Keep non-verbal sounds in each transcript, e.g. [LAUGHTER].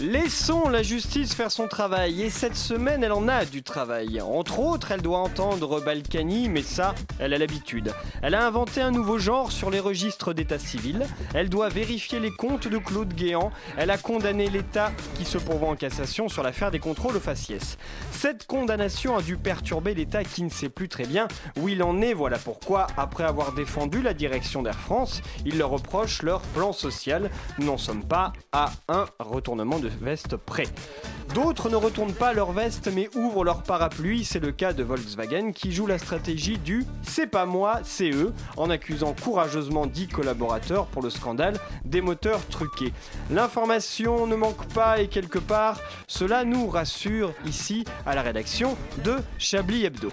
Laissons la justice faire son travail et cette semaine elle en a du travail. Entre autres, elle doit entendre Balkany, mais ça, elle a l'habitude. Elle a inventé un nouveau genre sur les registres d'état civil. Elle doit vérifier les comptes de Claude Guéant. Elle a condamné l'État qui se pourvoit en cassation sur l'affaire des contrôles au faciès. Cette condamnation a dû perturber l'État qui ne sait plus très bien où il en est. Voilà pourquoi, après avoir défendu la direction d'Air France, il leur reproche leur plan social. Nous n'en sommes pas à un retournement de veste. D'autres ne retournent pas leur veste mais ouvrent leur parapluie, c'est le cas de Volkswagen qui joue la stratégie du c'est pas moi, c'est eux, en accusant courageusement 10 collaborateurs pour le scandale des moteurs truqués. L'information ne manque pas et quelque part, cela nous rassure ici à la rédaction de Chablis Hebdo.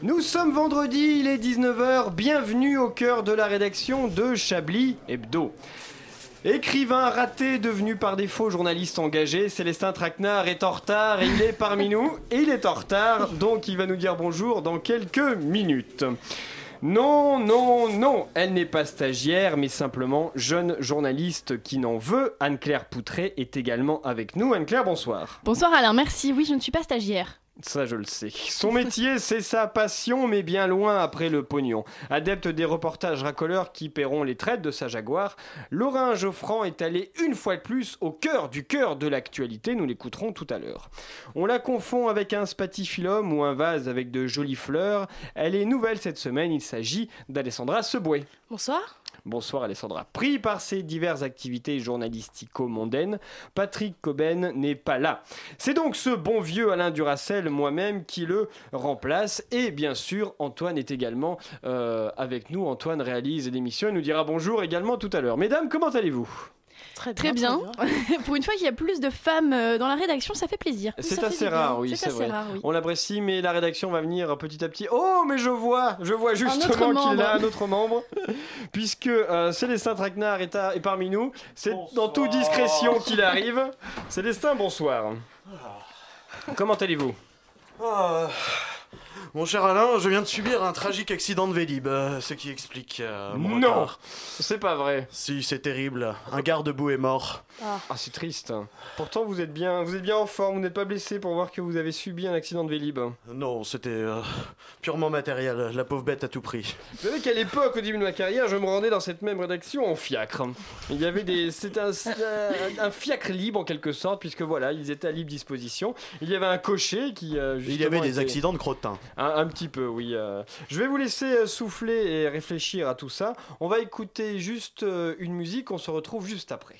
Nous sommes vendredi, il est 19h, bienvenue au cœur de la rédaction de Chablis Hebdo. Écrivain raté devenu par défaut journaliste engagé, Célestin Traquenard est en retard et il est parmi nous. Il est en retard, donc il va nous dire bonjour dans quelques minutes. Non, non, non, elle n'est pas stagiaire, mais simplement jeune journaliste qui n'en veut. Anne-Claire Poutré est également avec nous. Anne-Claire, bonsoir. Bonsoir Alain, merci. Oui, je ne suis pas stagiaire. Ça, je le sais. Son métier, c'est sa passion, mais bien loin après le pognon. Adepte des reportages racoleurs qui paieront les traites de sa Jaguar, Laurent Geoffrand est allé une fois de plus au cœur du cœur de l'actualité. Nous l'écouterons tout à l'heure. On la confond avec un spatifilum ou un vase avec de jolies fleurs. Elle est nouvelle cette semaine. Il s'agit d'Alessandra Seboué. Bonsoir. Bonsoir Alessandra. Pris par ses diverses activités journalistico-mondaines, Patrick Coben n'est pas là. C'est donc ce bon vieux Alain Duracel, moi-même, qui le remplace. Et bien sûr, Antoine est également euh, avec nous. Antoine réalise l'émission et nous dira bonjour également tout à l'heure. Mesdames, comment allez-vous? Très bien. Très bien. [LAUGHS] Pour une fois qu'il y a plus de femmes euh, dans la rédaction, ça fait plaisir. C'est assez rare, oui, c'est vrai. Rare, oui. On l'apprécie, mais la rédaction va venir petit à petit. Oh, mais je vois, je vois justement qu'il a un autre membre, [LAUGHS] puisque euh, Célestin Traquenard est, à, est parmi nous. C'est dans toute discrétion qu'il arrive. Célestin, bonsoir. Comment allez-vous? Oh. Mon cher Alain, je viens de subir un tragique accident de Vélib, euh, ce qui explique euh, mon Non retard. C'est pas vrai. Si, c'est terrible. Un garde-boue est mort. Ah, c'est triste. Pourtant, vous êtes bien, vous êtes bien en forme. Vous n'êtes pas blessé pour voir que vous avez subi un accident de Vélib. Non, c'était euh, purement matériel. La pauvre bête à tout prix. Vous savez qu'à l'époque, au début de ma carrière, je me rendais dans cette même rédaction en fiacre. Il y avait des, c'était un, un, fiacre libre en quelque sorte, puisque voilà, ils étaient à libre disposition. Il y avait un cocher qui. euh, Il y avait des était- accidents de crottin. Un, petit peu, oui. euh. Je vais vous laisser euh, souffler et réfléchir à tout ça. On va écouter juste euh, une musique, on se retrouve juste après.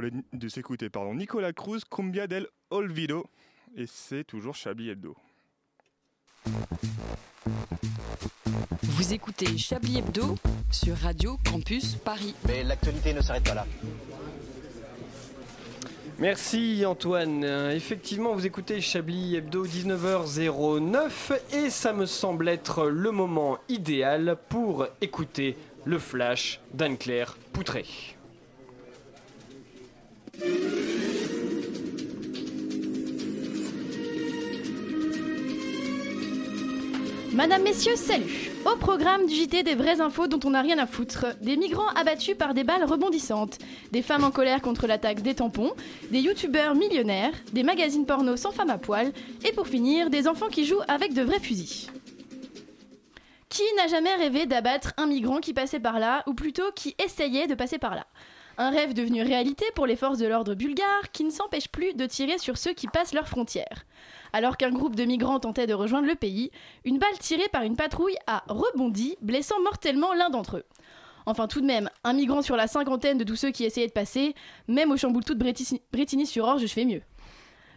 S'écouter- de s'écouter pardon, Nicolas Cruz, Cumbia del Olvido. Et c'est toujours Chablis Hebdo. Vous écoutez Chablis Hebdo sur Radio Campus Paris. Mais l'actualité ne s'arrête pas là. Merci Antoine. Euh, effectivement, vous écoutez Chablis Hebdo 19h09 et ça me semble être le moment idéal pour écouter le flash d'Anne-Claire Poutré. Madame, messieurs, salut. Au programme du JT des vraies infos dont on n'a rien à foutre, des migrants abattus par des balles rebondissantes, des femmes en colère contre la taxe des tampons, des youtubeurs millionnaires, des magazines porno sans femmes à poil, et pour finir, des enfants qui jouent avec de vrais fusils. Qui n'a jamais rêvé d'abattre un migrant qui passait par là, ou plutôt qui essayait de passer par là? Un rêve devenu réalité pour les forces de l'ordre bulgares qui ne s'empêchent plus de tirer sur ceux qui passent leurs frontières. Alors qu'un groupe de migrants tentait de rejoindre le pays, une balle tirée par une patrouille a rebondi, blessant mortellement l'un d'entre eux. Enfin tout de même, un migrant sur la cinquantaine de tous ceux qui essayaient de passer, même au chamboule-tout de Bretigny- Bretigny-sur-Orge, je fais mieux.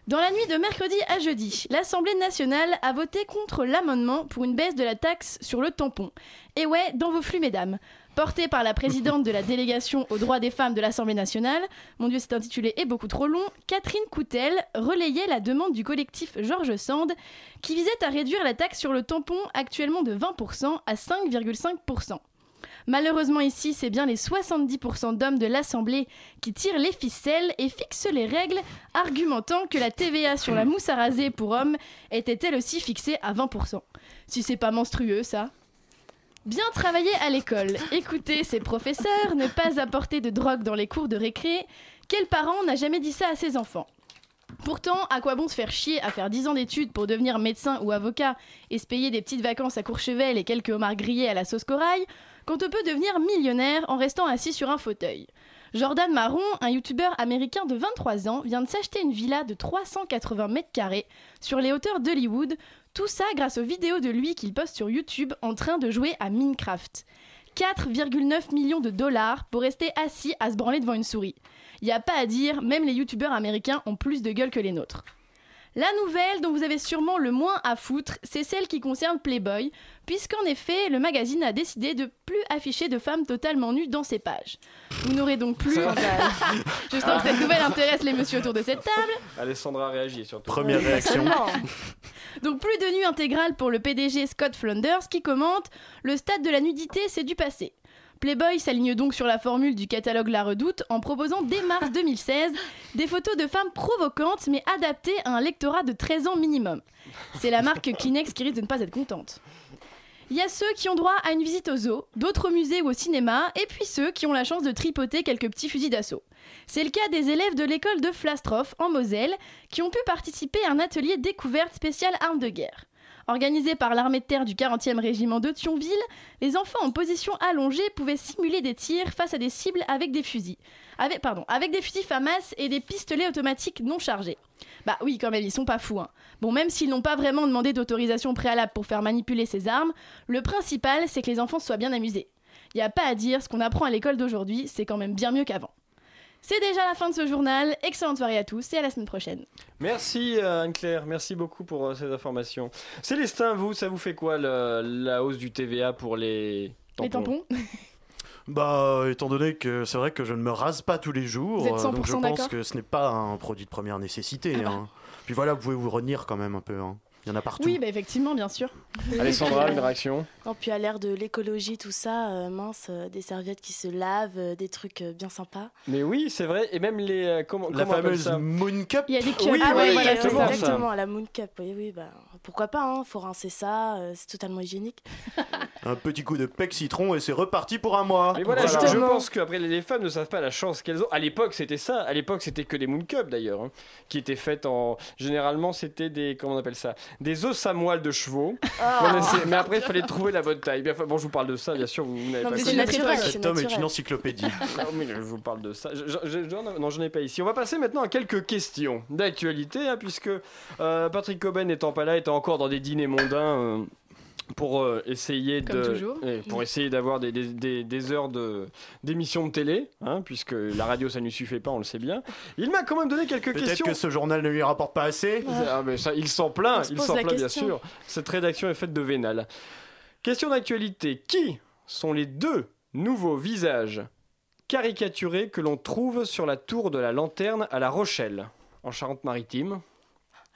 Dans la nuit de mercredi à jeudi, l'Assemblée nationale a voté contre l'amendement pour une baisse de la taxe sur le tampon. Et ouais, dans vos flux, mesdames. Porté par la présidente de la délégation aux droits des femmes de l'Assemblée nationale, mon Dieu, c'est intitulé et beaucoup trop long, Catherine Coutel relayait la demande du collectif Georges Sand qui visait à réduire la taxe sur le tampon actuellement de 20% à 5,5%. Malheureusement ici, c'est bien les 70% d'hommes de l'Assemblée qui tirent les ficelles et fixent les règles, argumentant que la TVA sur la mousse à raser pour hommes était elle aussi fixée à 20%. Si c'est pas monstrueux, ça Bien travailler à l'école, écouter ses professeurs, ne pas apporter de drogue dans les cours de récré. Quel parent n'a jamais dit ça à ses enfants Pourtant, à quoi bon se faire chier à faire 10 ans d'études pour devenir médecin ou avocat et se payer des petites vacances à Courchevel et quelques homards grillés à la sauce corail quand on peut devenir millionnaire en restant assis sur un fauteuil? Jordan Marron, un youtubeur américain de 23 ans, vient de s'acheter une villa de 380 mètres carrés sur les hauteurs d'Hollywood, tout ça grâce aux vidéos de lui qu'il poste sur YouTube en train de jouer à Minecraft. 4,9 millions de dollars pour rester assis à se branler devant une souris. Y a pas à dire, même les youtubeurs américains ont plus de gueule que les nôtres. La nouvelle dont vous avez sûrement le moins à foutre, c'est celle qui concerne Playboy, puisqu'en effet, le magazine a décidé de plus afficher de femmes totalement nues dans ses pages. Vous n'aurez donc plus. [LAUGHS] Je sens que cette nouvelle intéresse les messieurs autour de cette table. Alessandra réagit surtout. Première réaction. [LAUGHS] Donc plus de nu intégrale pour le PDG Scott Flanders qui commente Le stade de la nudité, c'est du passé. Playboy s'aligne donc sur la formule du catalogue La Redoute en proposant dès mars [LAUGHS] 2016 des photos de femmes provocantes mais adaptées à un lectorat de 13 ans minimum. C'est la marque Kleenex qui risque de ne pas être contente. Il y a ceux qui ont droit à une visite au zoo, d'autres au musée ou au cinéma, et puis ceux qui ont la chance de tripoter quelques petits fusils d'assaut. C'est le cas des élèves de l'école de Flastroff, en Moselle, qui ont pu participer à un atelier découverte spécial armes de guerre. Organisé par l'armée de terre du 40e régiment de Thionville, les enfants en position allongée pouvaient simuler des tirs face à des cibles avec des fusils. Avec, pardon, avec des fusils FAMAS et des pistolets automatiques non chargés. Bah oui, quand même, ils sont pas fous. Hein. Bon, même s'ils n'ont pas vraiment demandé d'autorisation préalable pour faire manipuler ces armes, le principal, c'est que les enfants soient bien amusés. Y a pas à dire, ce qu'on apprend à l'école d'aujourd'hui, c'est quand même bien mieux qu'avant. C'est déjà la fin de ce journal. Excellente soirée à tous et à la semaine prochaine. Merci euh, Anne-Claire, merci beaucoup pour euh, ces informations. Célestin, vous, ça vous fait quoi le- la hausse du TVA pour les tampons Les tampons [LAUGHS] Bah, étant donné que c'est vrai que je ne me rase pas tous les jours, Vous êtes euh, donc je 100% pense d'accord que ce n'est pas un produit de première nécessité. Ah bah. hein. Puis voilà, vous pouvez vous renir quand même un peu. hein. Il y en a partout. Oui, bah effectivement, bien sûr. [LAUGHS] Alessandra, une réaction? Non, puis à l'ère de l'écologie, tout ça, euh, mince, euh, des serviettes qui se lavent, euh, des trucs euh, bien sympas. Mais oui, c'est vrai, et même les... euh, comment, La comment fameuse ça? Moon Cup? Il y a des cups. Oui, ah oui, oui, voilà, exactement ça. exactement, la Moon Cup. Oui, oui, bah, pourquoi pas, hein, faut rincer ça, euh, c'est totalement hygiénique. Un petit coup de pec citron et c'est reparti pour un mois. Mais voilà, je- pense qu'après les femmes ne savent pas la chance qu'elles ont. À l'époque, c'était ça. À l'époque, c'était que des Moon Cup d'ailleurs, hein, qui étaient faites en. Généralement, c'était des. Comment on appelle ça? Des os à moelle de chevaux. [LAUGHS] On essaie- Mais après, il fallait trouver la bonne taille. Bon, je vous parle de ça, bien sûr. Vous, vous n'avez pas c'est naturel. Cet c'est homme est une encyclopédie. [LAUGHS] Non, mais je vous parle de ça. Je, je- je- non, j'en ai pas ici. On va passer maintenant à quelques questions d'actualité, hein, puisque euh, Patrick Coben n'étant pas là, étant encore dans des dîners mondains. euh, pour euh, essayer Comme de toujours. et pour essayer d'avoir des, des- des- des heures de d'émissions de télé hein, puisque la radio ça ne lui suffit pas on le sait bien il m'a quand même donné quelques Peut-être questions que ce journal ne lui rapporte pas assez. Ah, mais ça, il s'en plaint il s'en la plaint bien question. sûr cette rédaction est faite de vénal question d'actualité qui sont les deux nouveaux visages caricaturés que l'on trouve sur la tour de la lanterne à La Rochelle en Charente-Maritime?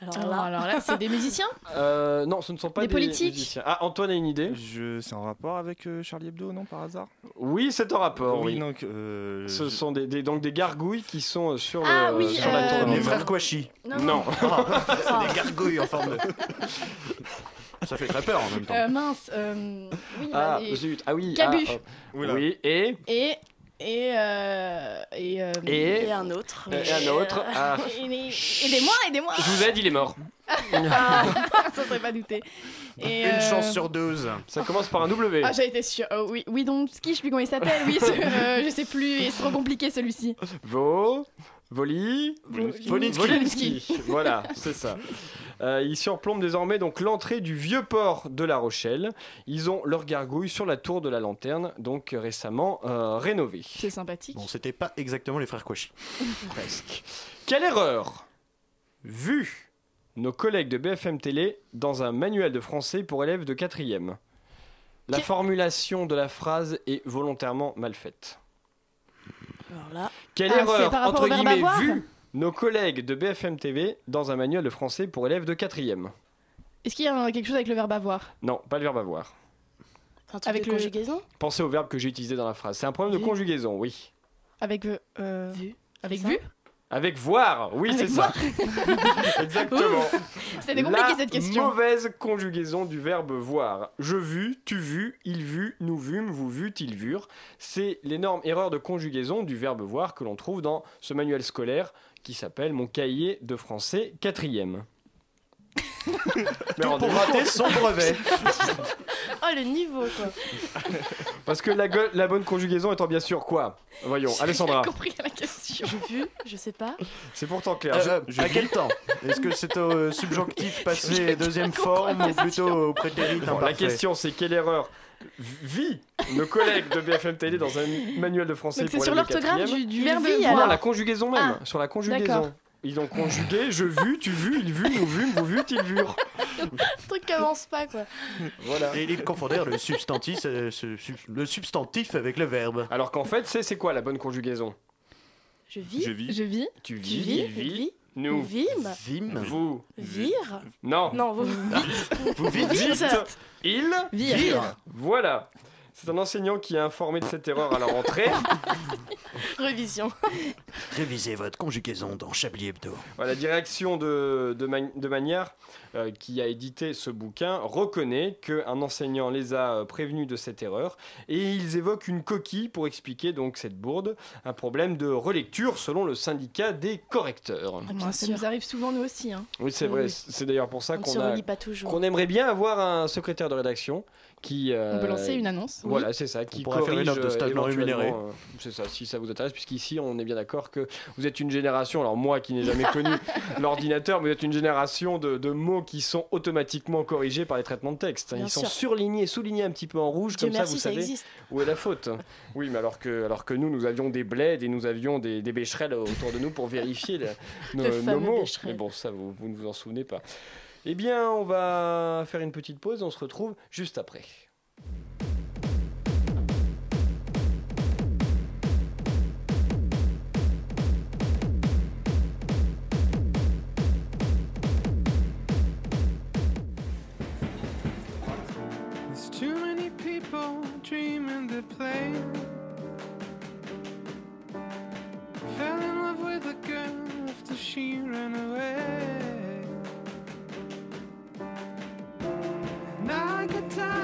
Alors Alors là, alors là, c'est des musiciens [LAUGHS] Euh, non, ce ne sont pas Des des, politiques musiciens. Ah, Antoine a une idée Je... C'est en rapport avec euh, Charlie Hebdo, non, par hasard? Oui, c'est en rapport. Oui, donc. euh, Ce je- sont des, des- donc des gargouilles qui sont sur, le, Ah oui, sur la Les frères Kouachi. Non. C'est des gargouilles en forme de. Ça fait très peur en même temps. Euh, mince. euh, oui, Ah, bah, et- zut. Ah oui. Cabu. ah, oh. Oui, et. Et. Et. euh, et, euh, Et. et un autre. Et un autre. Ah, et- et- Aidez-moi, aidez-moi je vous aide, il est mort. [LAUGHS] Ah, Ça serait pas douté. Et, Une euh, chance sur 12. Ça commence par un W. Ah, j'ai été sûre. Oh, oui, oui, donc, ski, je sais plus comment il s'appelle. Oui, euh, je sais plus. C'est trop compliqué celui-ci. Vo. Voli. Volinski. Voilà, c'est ça. Euh, ils surplombent désormais donc l'entrée du vieux port de La Rochelle. Ils ont leur gargouille sur la tour de la lanterne, donc récemment euh, rénovée. C'est sympathique. Bon, c'était pas exactement les frères Kouachi. [LAUGHS] Presque. Quelle erreur Vu nos collègues de BFM Télé dans un manuel de français pour élèves de 4e. La formulation de la phrase est volontairement mal faite. Alors là, Quelle Ah, erreur, entre guillemets, avoir vu nos collègues de BFM TV dans un manuel de français pour élèves de 4e Est-ce qu'il y a quelque chose avec le verbe avoir? Non, pas le verbe avoir. un truc Avec de le- conjugaison? Pensez au verbe que j'ai utilisé dans la phrase. C'est un problème de Vu. conjugaison, oui. Avec. euh, Vu. avec vue Avec voir, oui, c'est ça. [LAUGHS] Exactement. [LAUGHS] C'était compliqué La cette question. mauvaise conjugaison du verbe voir. Je vu, tu vu, il vu, nous vûmes, vous vûtes, ils vurent. C'est l'énorme erreur de conjugaison du verbe voir que l'on trouve dans ce manuel scolaire qui s'appelle Mon cahier de français quatrième. [LAUGHS] Mais Tout pour rater son brevet. [LAUGHS] Oh, le niveau, quoi. [LAUGHS] Parce que la, go- la bonne conjugaison étant bien sûr quoi? Voyons, Alessandra, J'ai compris la question. J'ai vu, je sais pas. c'est pourtant clair. Euh, Je- je à vis- quel temps? Est-ce que c'est au euh, subjonctif passé deuxième forme ou plutôt au prétérit Bon, la question c'est quelle erreur vit nos collègues de BFM Télé dans un manuel de français Donc c'est pour sur élèves de l'orthographe quatrième. du, du Il verbe. Non, la conjugaison même, Ah, sur la conjugaison. d'accord. Ils ont conjugué, je vu, tu vu, il vu, nous vûmes, vous vûtes, ils vurent. Le truc qui avance pas, quoi. Voilà. Et ils confondèrent le substantif, euh, ce- sub- le substantif avec le verbe. Alors qu'en fait, c'est c'est quoi la bonne conjugaison? Je vis, Je vis. Je vis. Tu tu vis, vis, il vit, vis, nous, vime, Vim. vous, vire. non, Non, vous Vous vite. vite, il, Vire. Voilà. C'est un enseignant qui a informé de cette erreur à la rentrée. [LAUGHS] Révision. Révisez votre conjugaison dans Chablis Hebdo. Voilà, la direction de, de, Man- de Manière, euh, qui a édité ce bouquin, reconnaît qu'un enseignant les a euh, prévenus de cette erreur et ils évoquent une coquille pour expliquer donc cette bourde, un problème de relecture selon le syndicat des correcteurs. Ah, Bien ça sûr. nous arrive souvent nous aussi. Hein. Oui, c'est Oui, vrai, oui. c'est d'ailleurs pour ça qu'on aimerait bien avoir un secrétaire de rédaction qui. euh, On peut lancer une annonce. Voilà, c'est ça, qui pourrait faire une corrige offre de stage euh, non rémunéré. euh, C'est ça, si ça vous intéresse, puisqu'ici on est bien d'accord que vous êtes une génération, alors moi qui n'ai jamais [LAUGHS] connu l'ordinateur, mais vous êtes une génération de, de mots qui sont automatiquement corrigés par les traitements de texte. Bien Ils sont surlignés, soulignés un petit peu en rouge, Dieu comme merci, ça vous ça savez existe. où est la faute. [LAUGHS] Oui, mais alors que, alors que nous, nous avions des bleds et nous avions des, des bécherelles autour de nous pour vérifier le- [LAUGHS] nos, Le nos mots. bécherel. Mais bon, ça, vous, vous ne vous en souvenez pas. Eh bien, on va faire une petite pause, on se retrouve juste après. Dreaming the plane. Fell in love with a girl after she ran away. And I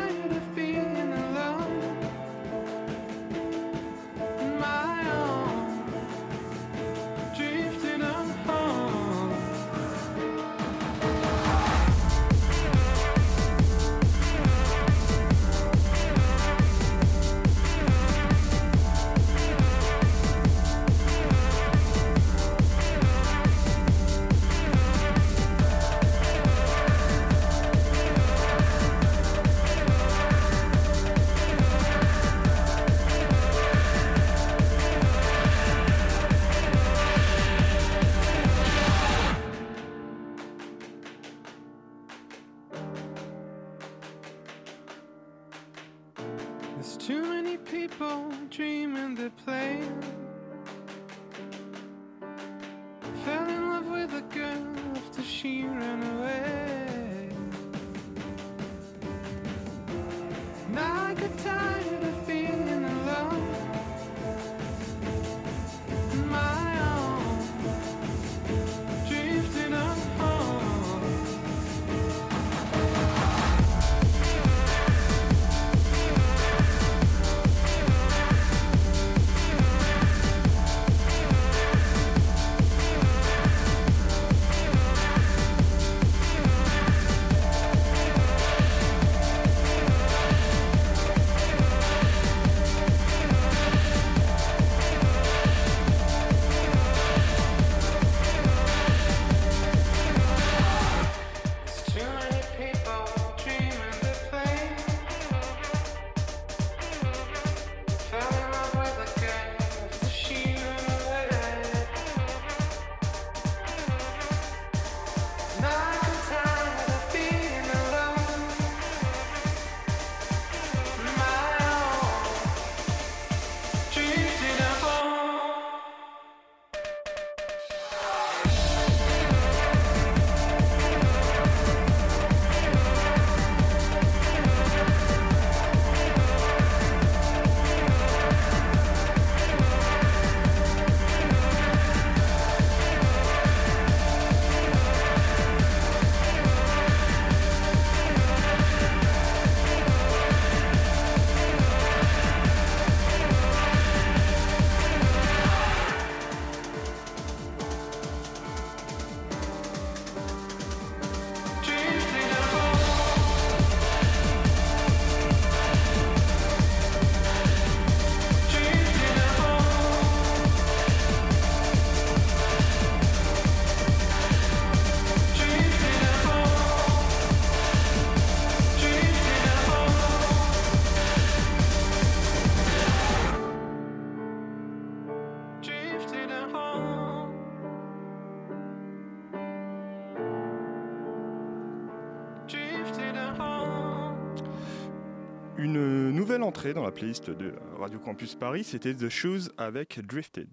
entrée dans la playlist de Radio Campus Paris, c'était The Shoes avec Drifted.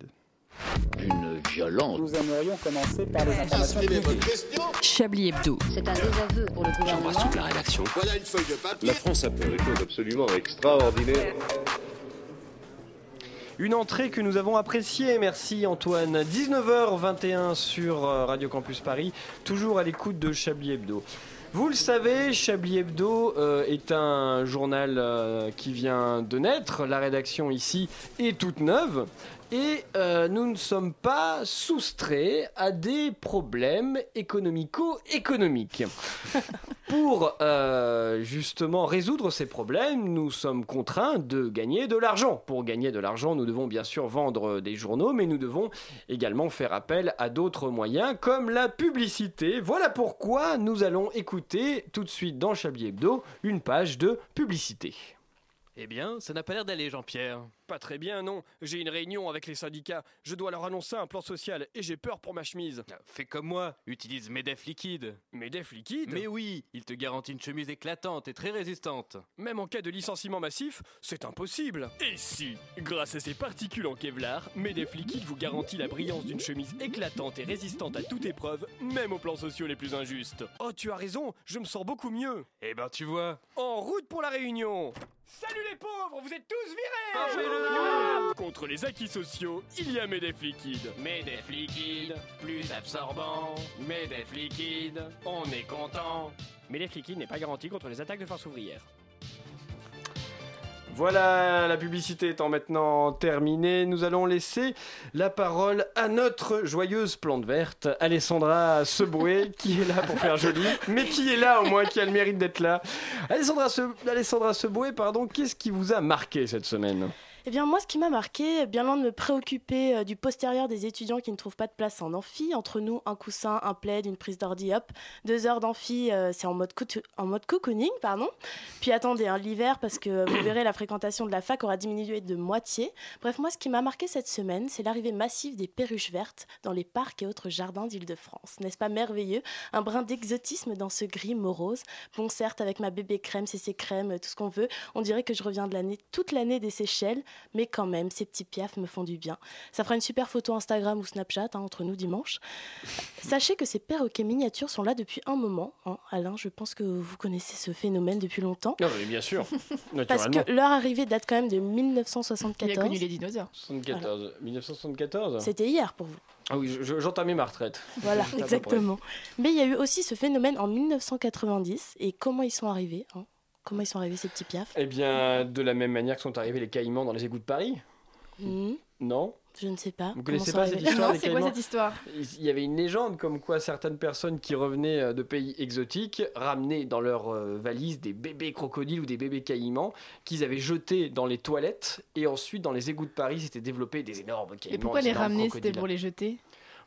Une violence. Nous aimerions commencer par les informations publiques. Chablis Hebdo. C'est un désaveu pour le gouvernement. la rédaction. Voilà une feuille de papier. La France a fait des choses absolument extraordinaires. Une entrée que nous avons appréciée, merci Antoine. 19h21 sur euh, Radio Campus Paris, toujours à l'écoute de Chablis Hebdo. Vous le savez, Chablis Hebdo euh, est un journal euh, qui vient de naître. La rédaction ici est toute neuve. Et euh, nous ne sommes pas soustraits à des problèmes économico-économiques. [LAUGHS] Pour euh, justement résoudre ces problèmes, nous sommes contraints de gagner de l'argent. Pour gagner de l'argent, nous devons bien sûr vendre des journaux, mais nous devons également faire appel à d'autres moyens comme la publicité. Voilà pourquoi nous allons écouter tout de suite dans Chablis Hebdo une page de publicité. Eh bien, ça n'a pas l'air d'aller, Jean-Pierre. Pas très bien, non. J'ai une réunion avec les syndicats. Je dois leur annoncer un plan social et j'ai peur pour ma chemise. Fais comme moi, utilise Medef Liquide. Medef Liquide Mais oui, il te garantit une chemise éclatante et très résistante. Même en cas de licenciement massif, c'est impossible. Et si, grâce à ses particules en Kevlar, Medef Liquide vous garantit la brillance d'une chemise éclatante et résistante à toute épreuve, même aux plans sociaux les plus injustes. Oh, tu as raison, je me sens beaucoup mieux. Eh ben, tu vois. En route pour la réunion Salut les pauvres, vous êtes tous virés Ah, Contre les acquis sociaux, il y a Medef Liquide. Medef Liquide, plus absorbant. Medef Liquide, on est content. Medef Liquide n'est pas garanti contre les attaques de force ouvrière. Voilà, la publicité étant maintenant terminée, nous allons laisser la parole à notre joyeuse plante verte, Alessandra Seboué, [LAUGHS] qui est là pour faire joli, mais qui est là au moins, qui a le mérite d'être là. Alessandra, Se... Alessandra Seboué, pardon, qu'est-ce qui vous a marqué cette semaine? Eh bien, moi, ce qui m'a marqué, bien loin de me préoccuper euh, du postérieur des étudiants qui ne trouvent pas de place en amphi, entre nous, un coussin, un plaid, une prise d'ordi, hop, deux heures d'amphi, euh, c'est en mode, en mode cocooning, pardon. Puis attendez, hein, l'hiver, parce que vous [COUGHS] verrez, la fréquentation de la fac aura diminué de moitié. Bref, moi, ce qui m'a marqué cette semaine, c'est l'arrivée massive des perruches vertes dans les parcs et autres jardins d'Île-de-France. N'est-ce pas merveilleux? Un brin d'exotisme dans ce gris morose. Bon, certes, avec ma bébé crème, CC crème, tout ce qu'on veut, on dirait que je reviens de l'année, toute l'année des Seychelles, mais quand même, ces petits piafs me font du bien. Ça fera une super photo Instagram ou Snapchat hein, entre nous dimanche. Sachez que ces perroquets miniatures sont là depuis un moment. hein. Alain, je pense que vous connaissez ce phénomène depuis longtemps. Non, mais bien sûr. [LAUGHS] Parce que leur arrivée date quand même de 1974. Il a connu les dinosaures. 74. 1974 C'était hier pour vous. Ah oui, je- je- j'entamais ma retraite. Voilà, [LAUGHS] exactement. Mais il y a eu aussi ce phénomène en 1990. Et comment ils sont arrivés hein? Comment ils sont arrivés ces petits piafs? Eh bien, de la même manière que sont arrivés les caïmans dans les égouts de Paris. Hmm, Non? Je ne sais pas. Vous connaissez pas [LAUGHS] cette histoire Non, c'est quoi cette histoire? Il y avait une légende comme quoi certaines personnes qui revenaient euh, de pays exotiques ramenaient dans leur euh, valise des bébés crocodiles ou des bébés caïmans qu'ils avaient jetés dans les toilettes et ensuite dans les égouts de Paris s'étaient développés des énormes caïmans. Et pourquoi les ramener C'était pour les jeter?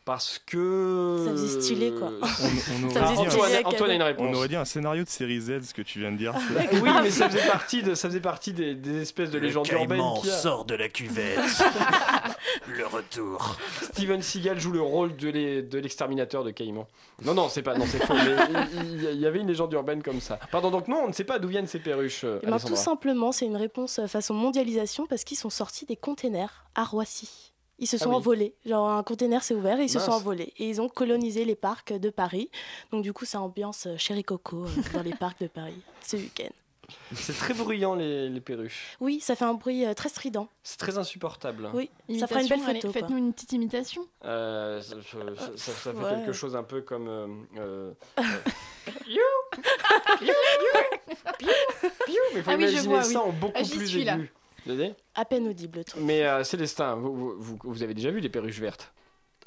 Parce que. Ça faisait stylé, quoi. Euh, [LAUGHS] On, on Ça faisait stylé Antoine, a une réponse. on aurait dit un scénario de série Z, ce que tu viens de dire. Oui, mais ça faisait partie, de, ça faisait partie des, des espèces de légendes urbaines. a. sort de la cuvette. [LAUGHS] le retour. Steven Seagal joue le rôle de l'e- de l'exterminateur de Caïman. Non, non, c'est pas, non, c'est faux. Mais il, y avait une légende urbaine comme ça. Pardon, donc non, on ne sait pas d'où viennent ces perruches. euh, ben, Alessandra. tout simplement, c'est une réponse euh, façon mondialisation parce qu'ils sont sortis des containers à Roissy. Ils se Ah sont oui. envolés. Genre, un container s'est ouvert et ils se sont envolés. Et ils ont colonisé les parcs de Paris. Donc, du coup, ça ambiance euh, Chéri Coco euh, dans les parcs de Paris [LAUGHS] ce week-end. C'est très bruyant les, les perruches. Oui, ça fait un bruit euh, très strident. C'est très insupportable. Oui, ça fera une belle photo. Faites-nous une petite imitation. Euh, ça, ça- ça- ça fait Ouais. quelque chose un peu comme. euh, euh, [LAUGHS] Mais il faut Ah oui, imaginer vois, ça oui. en beaucoup Ah, j'y plus aigu. À peine audible, le truc. Mais euh, Célestin, vous, vous- vous- vous avez déjà vu des perruches vertes?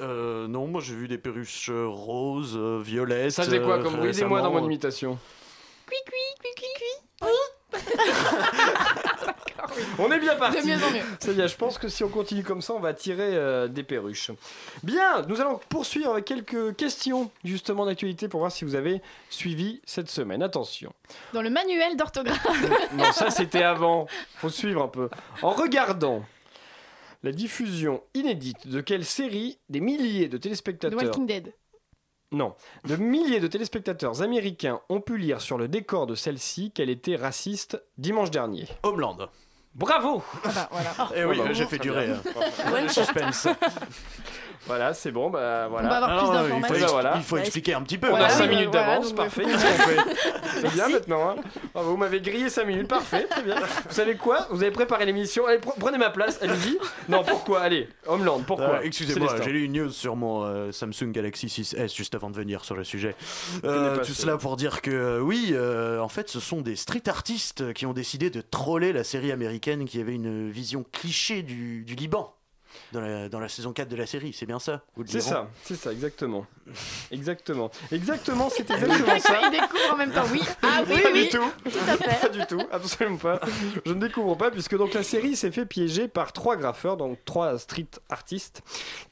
Euh, non, moi j'ai vu des perruches euh, roses, euh, violettes. Ça faisait quoi euh, comme bruit? Aidez-moi dans mon imitation. Cui cui cui cui On est bien parti. De mieux en mieux. C'est bien, je pense que si on continue comme ça, on va tirer euh, des perruches. Bien, nous allons poursuivre avec quelques questions justement d'actualité pour voir si vous avez suivi cette semaine. Attention. Dans le manuel d'orthographe. [LAUGHS] Non, ça c'était avant. Faut suivre un peu. En regardant la diffusion inédite de quelle série des milliers de The téléspectateurs Walking Dead. Non, de milliers de téléspectateurs américains ont pu lire sur le décor de celle-ci qu'elle était raciste dimanche dernier. Homeland. Bravo Ah bah voilà. Eh oui, bravo, j'ai fait durer. bien. hein. Le suspense. [LAUGHS] Voilà, c'est bon, bah On voilà. va avoir Alors, plus il faut, voilà. il faut expliquer un petit peu. On Voilà, a 5 oui, minutes voilà, d'avance, parfait. C'est bien [LAUGHS] maintenant. Hein Bravo, vous m'avez grillé 5 minutes, parfait, très bien. Vous savez quoi? Vous avez préparé l'émission. Allez, pre- prenez ma place, allez-y. Non, pourquoi? Allez, Homeland, pourquoi? Euh, Excusez-moi, j'ai lu une news sur mon euh, Samsung Galaxy 6S juste avant de venir sur le sujet. Euh, tout ce- cela pour dire que euh, oui, euh, en fait, ce sont des street artistes qui ont décidé de troller la série américaine qui avait une vision cliché du, du Liban dans la, dans la saison 4 de la série. C'est bien ça Vous le C'est ça, c'est ça, exactement. Exactement. Exactement, c'est [LAUGHS] exactement ça. Il découvre en même temps, oui. Ah oui, pas oui. du tout. Tout à fait. Pas du tout, absolument pas. Je ne découvre pas puisque donc la série s'est fait piéger par trois graffeurs, donc trois street artistes,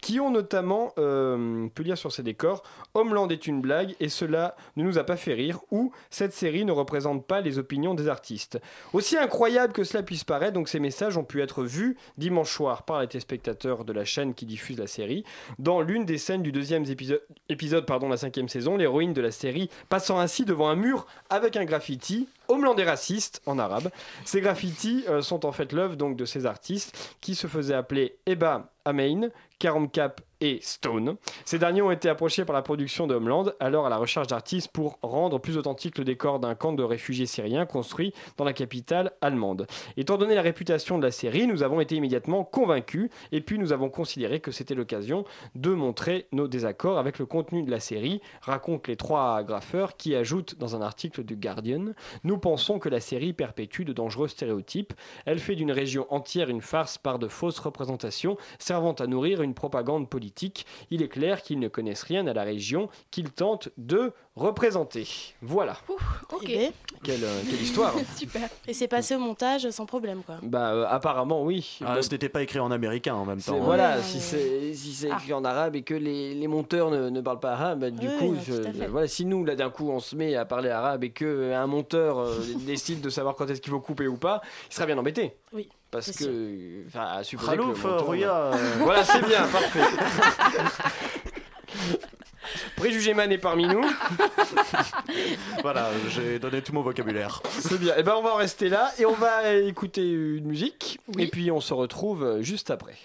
qui ont notamment euh, pu lire sur ces décors Homeland est une blague et cela ne nous a pas fait rire ou cette série ne représente pas les opinions des artistes. Aussi incroyable que cela puisse paraître, donc ces messages ont pu être vus dimanche soir par les téléspectateurs de la chaîne qui diffuse la série dans l'une des scènes du deuxième épisode, épisode pardon, la cinquième saison, l'héroïne de la série passant ainsi devant un mur avec un graffiti Homeland est raciste en arabe. Ces graffitis euh, sont en fait l'œuvre de ces artistes qui se faisaient appeler Eba Amein, Karam Cap et Stone. Ces derniers ont été approchés par la production de Homeland, alors à la recherche d'artistes pour rendre plus authentique le décor d'un camp de réfugiés syriens construit dans la capitale allemande. Étant donné la réputation de la série, nous avons été immédiatement convaincus et puis nous avons considéré que c'était l'occasion de montrer nos désaccords avec le contenu de la série, racontent les trois graffeurs qui ajoutent dans un article du Guardian Nous pensons que la série perpétue de dangereux stéréotypes. Elle fait d'une région entière une farce par de fausses représentations servant à nourrir une propagande politique. Il est clair qu'ils ne connaissent rien à la région qu'ils tentent de représenter. Voilà. Ok. Eh ben, quelle, euh, quelle histoire [LAUGHS] Super. Et c'est passé au montage sans problème, quoi. Bah euh, apparemment oui. Ah, Bon, ce n'était pas écrit en américain en même temps. voilà, Ouais, si ouais. c'est si écrit en arabe et que les, les monteurs ne, ne parlent pas arabe, bah, du Oui, coup, je- voilà, si nous là d'un coup on se met à parler arabe et que euh, un monteur euh, [LAUGHS] décide de savoir quand est-ce qu'il faut couper ou pas, il sera bien embêté. Oui. Parce que, enfin, à supposer que euh, [LAUGHS] Voilà, c'est bien, parfait. [LAUGHS] Préjugé Man est parmi nous. [LAUGHS] voilà, j'ai donné tout mon vocabulaire. C'est bien. Et ben on va en rester là et on va écouter une musique Oui. et puis on se retrouve juste après.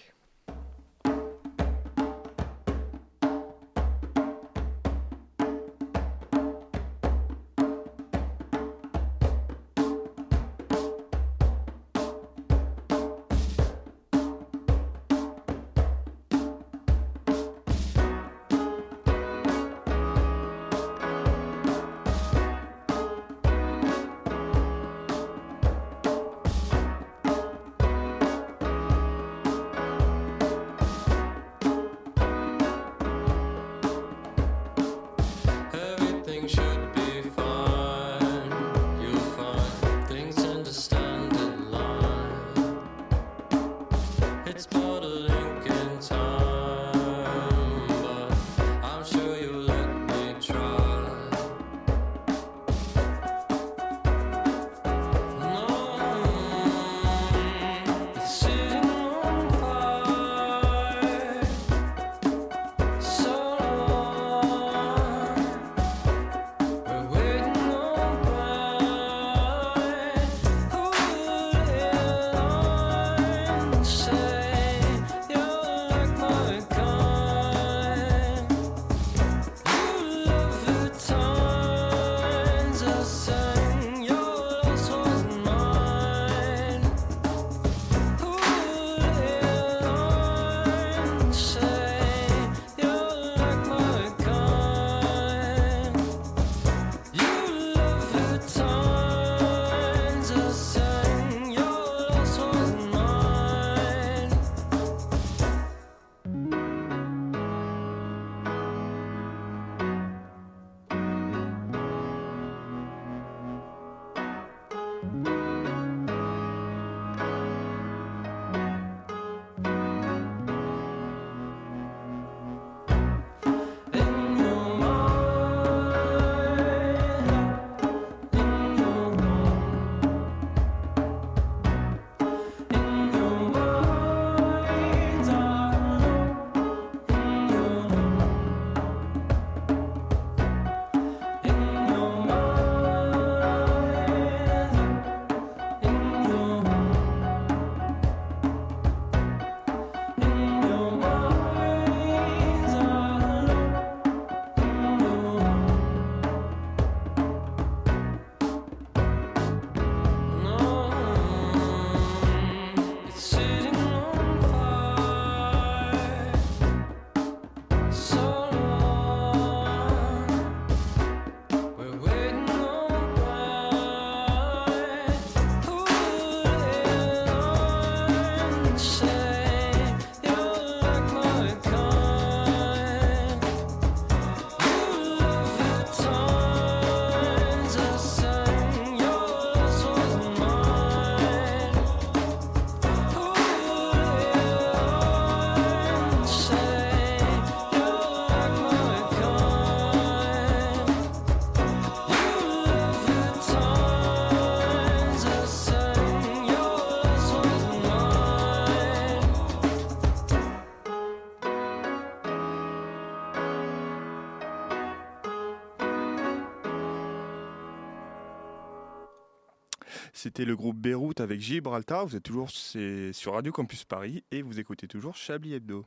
C'était le groupe Beyrouth avec Gibraltar. Vous êtes toujours sur Radio Campus Paris et vous écoutez toujours Chablis Hebdo.